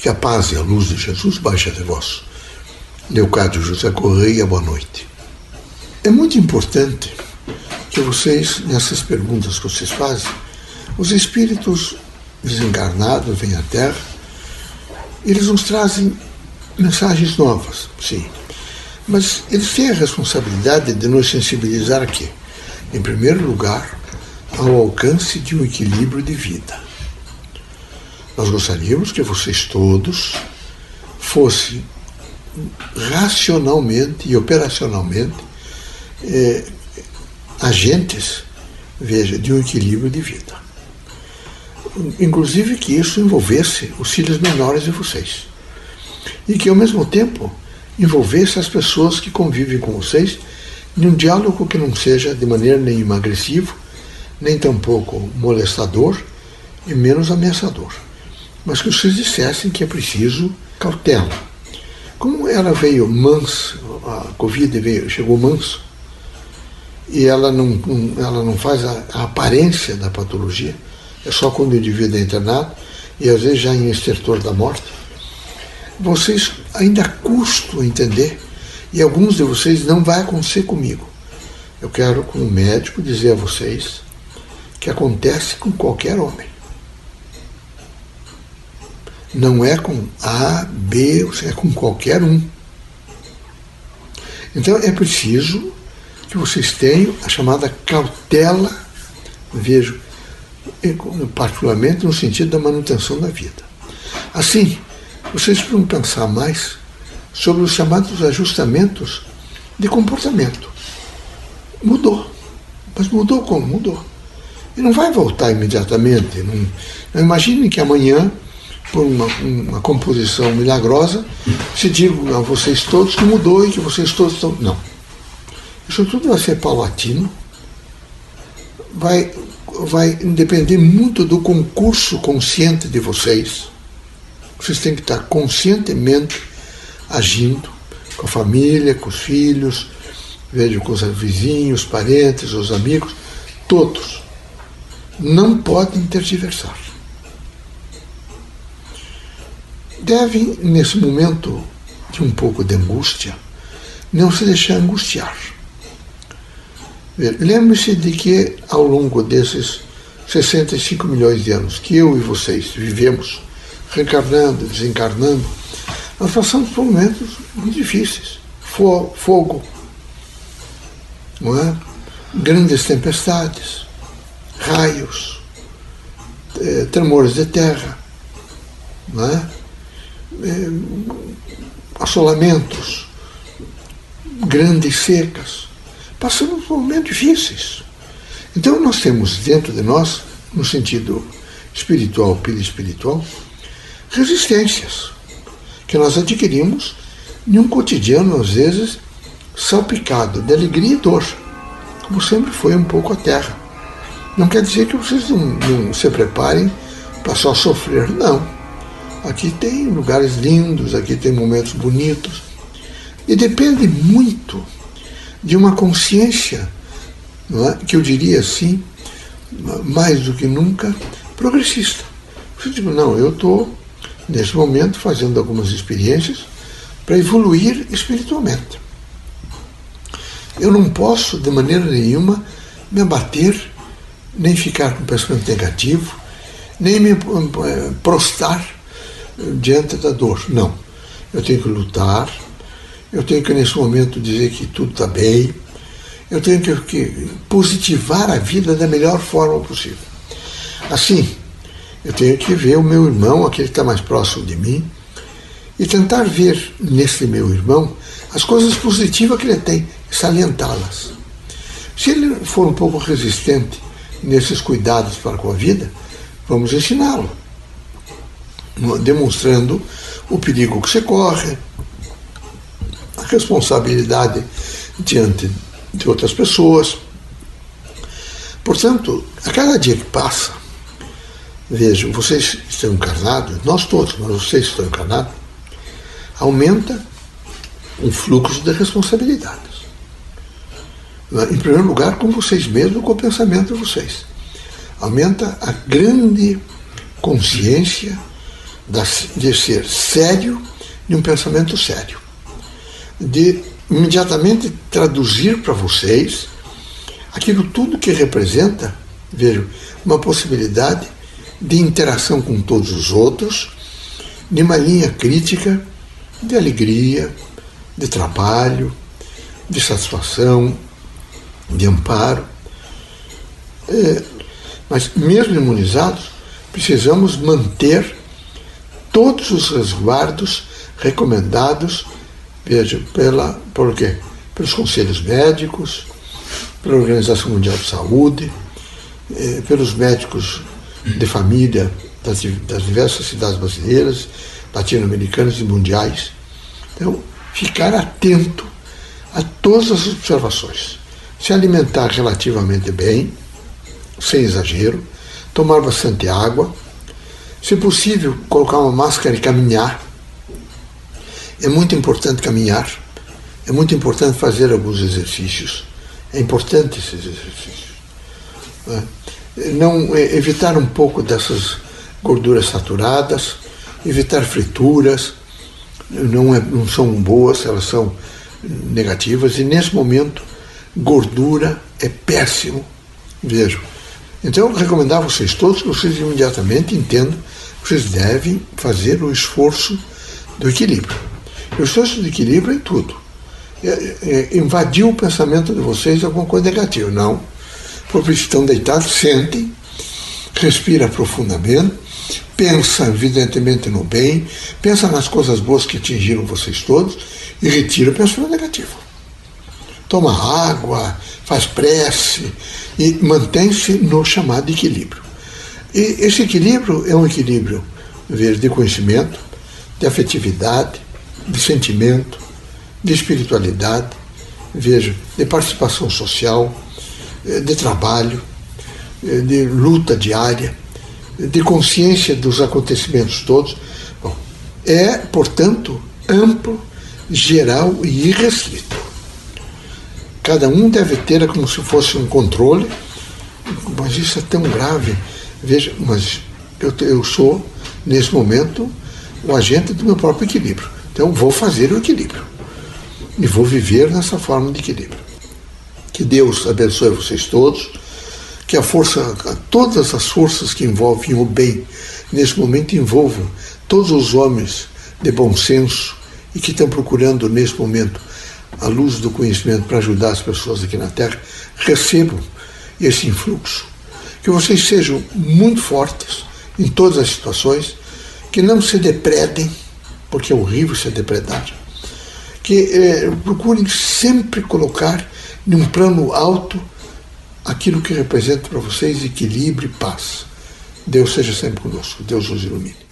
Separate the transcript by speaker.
Speaker 1: Que a paz e a luz de Jesus baixe até vós. Leocádio José Correia, boa noite. É muito importante que vocês, nessas perguntas que vocês fazem, os espíritos desencarnados vêm à Terra, eles nos trazem mensagens novas, sim. Mas eles têm a responsabilidade de nos sensibilizar aqui, em primeiro lugar, ao alcance de um equilíbrio de vida. Nós gostaríamos que vocês todos fossem racionalmente e operacionalmente eh, agentes, veja, de um equilíbrio de vida. Inclusive que isso envolvesse os filhos menores de vocês. E que ao mesmo tempo envolvesse as pessoas que convivem com vocês em um diálogo que não seja de maneira nenhuma agressivo, nem tampouco molestador e menos ameaçador mas que vocês dissessem que é preciso cautela. Como ela veio mansa, a Covid veio, chegou manso, e ela não, ela não faz a, a aparência da patologia, é só quando o indivíduo é internado, e às vezes já em estertor da morte, vocês ainda custam entender, e alguns de vocês não vai acontecer comigo. Eu quero, como médico, dizer a vocês que acontece com qualquer homem. Não é com A, B, é com qualquer um. Então é preciso que vocês tenham a chamada cautela, vejo, particularmente no sentido da manutenção da vida. Assim, vocês precisam pensar mais sobre os chamados ajustamentos de comportamento. Mudou. Mas mudou como? Mudou. E não vai voltar imediatamente. Não, não imaginem que amanhã por uma, uma composição milagrosa, se digo a vocês todos que mudou e que vocês todos estão. Não. Isso tudo vai ser paulatino, vai, vai depender muito do concurso consciente de vocês. Vocês têm que estar conscientemente agindo com a família, com os filhos, vejo com os vizinhos, parentes, os amigos, todos. Não podem tergiversar. Devem, nesse momento de um pouco de angústia, não se deixar angustiar. Lembre-se de que ao longo desses 65 milhões de anos que eu e vocês vivemos, reencarnando, desencarnando, nós passamos por momentos muito difíceis. Fogo, não é? grandes tempestades, raios, eh, tremores de terra, não é? É, assolamentos, grandes secas. Passamos por momentos difíceis. Então nós temos dentro de nós, no sentido espiritual, perispiritual, resistências que nós adquirimos em um cotidiano, às vezes, salpicado de alegria e dor, como sempre foi um pouco a Terra. Não quer dizer que vocês não, não se preparem para só sofrer, não Aqui tem lugares lindos, aqui tem momentos bonitos. E depende muito de uma consciência, é? que eu diria assim, mais do que nunca, progressista. Eu digo, não, eu estou, nesse momento, fazendo algumas experiências para evoluir espiritualmente. Eu não posso, de maneira nenhuma, me abater, nem ficar com pensamento negativo, nem me eh, prostrar diante da dor. Não. Eu tenho que lutar, eu tenho que, nesse momento, dizer que tudo está bem, eu tenho que, que positivar a vida da melhor forma possível. Assim, eu tenho que ver o meu irmão, aquele que está mais próximo de mim, e tentar ver nesse meu irmão as coisas positivas que ele tem salientá-las. Se ele for um pouco resistente nesses cuidados para com a vida, vamos ensiná-lo demonstrando o perigo que você corre, a responsabilidade diante de outras pessoas. Portanto, a cada dia que passa, vejam, vocês estão encarnados, nós todos, mas vocês estão encarnados, aumenta um fluxo de responsabilidades. Em primeiro lugar, com vocês mesmos, com o pensamento de vocês. Aumenta a grande consciência de ser sério de um pensamento sério, de imediatamente traduzir para vocês aquilo tudo que representa, vejo, uma possibilidade de interação com todos os outros, de uma linha crítica de alegria, de trabalho, de satisfação, de amparo. É, mas, mesmo imunizados, precisamos manter todos os resguardos recomendados, veja, pela, por quê? pelos conselhos médicos, pela Organização Mundial de Saúde, eh, pelos médicos de família das, das diversas cidades brasileiras, latino-americanas e mundiais. Então, ficar atento a todas as observações. Se alimentar relativamente bem, sem exagero, tomar bastante água, se possível, colocar uma máscara e caminhar. É muito importante caminhar, é muito importante fazer alguns exercícios. É importante esses exercícios. Não, é, evitar um pouco dessas gorduras saturadas, evitar frituras, não, é, não são boas, elas são negativas, e nesse momento, gordura é péssimo. Vejo. Então eu recomendar a vocês todos que vocês imediatamente entendam vocês devem fazer o esforço do equilíbrio. O esforço do equilíbrio é tudo. É, é, invadir o pensamento de vocês alguma coisa negativa. Não. Porque estão deitados, sentem, respira profundamente, pensa evidentemente no bem, pensa nas coisas boas que atingiram vocês todos e retira o pensamento negativo. Toma água, faz prece e mantém-se no chamado equilíbrio. E esse equilíbrio é um equilíbrio de conhecimento, de afetividade, de sentimento, de espiritualidade, veja, de participação social, eh, de trabalho, eh, de luta diária, de consciência dos acontecimentos todos. Bom, é, portanto, amplo, geral e irrestrito. Cada um deve ter como se fosse um controle, mas isso é tão grave. Veja, mas eu, eu sou, nesse momento, o agente do meu próprio equilíbrio. Então, vou fazer o equilíbrio. E vou viver nessa forma de equilíbrio. Que Deus abençoe vocês todos, que a força, todas as forças que envolvem o bem, nesse momento envolvam todos os homens de bom senso e que estão procurando, nesse momento, a luz do conhecimento para ajudar as pessoas aqui na Terra, recebam esse influxo. Que vocês sejam muito fortes em todas as situações, que não se depredem, porque é horrível ser depredado, que eh, procurem sempre colocar num plano alto aquilo que representa para vocês equilíbrio e paz. Deus seja sempre conosco. Deus os ilumine.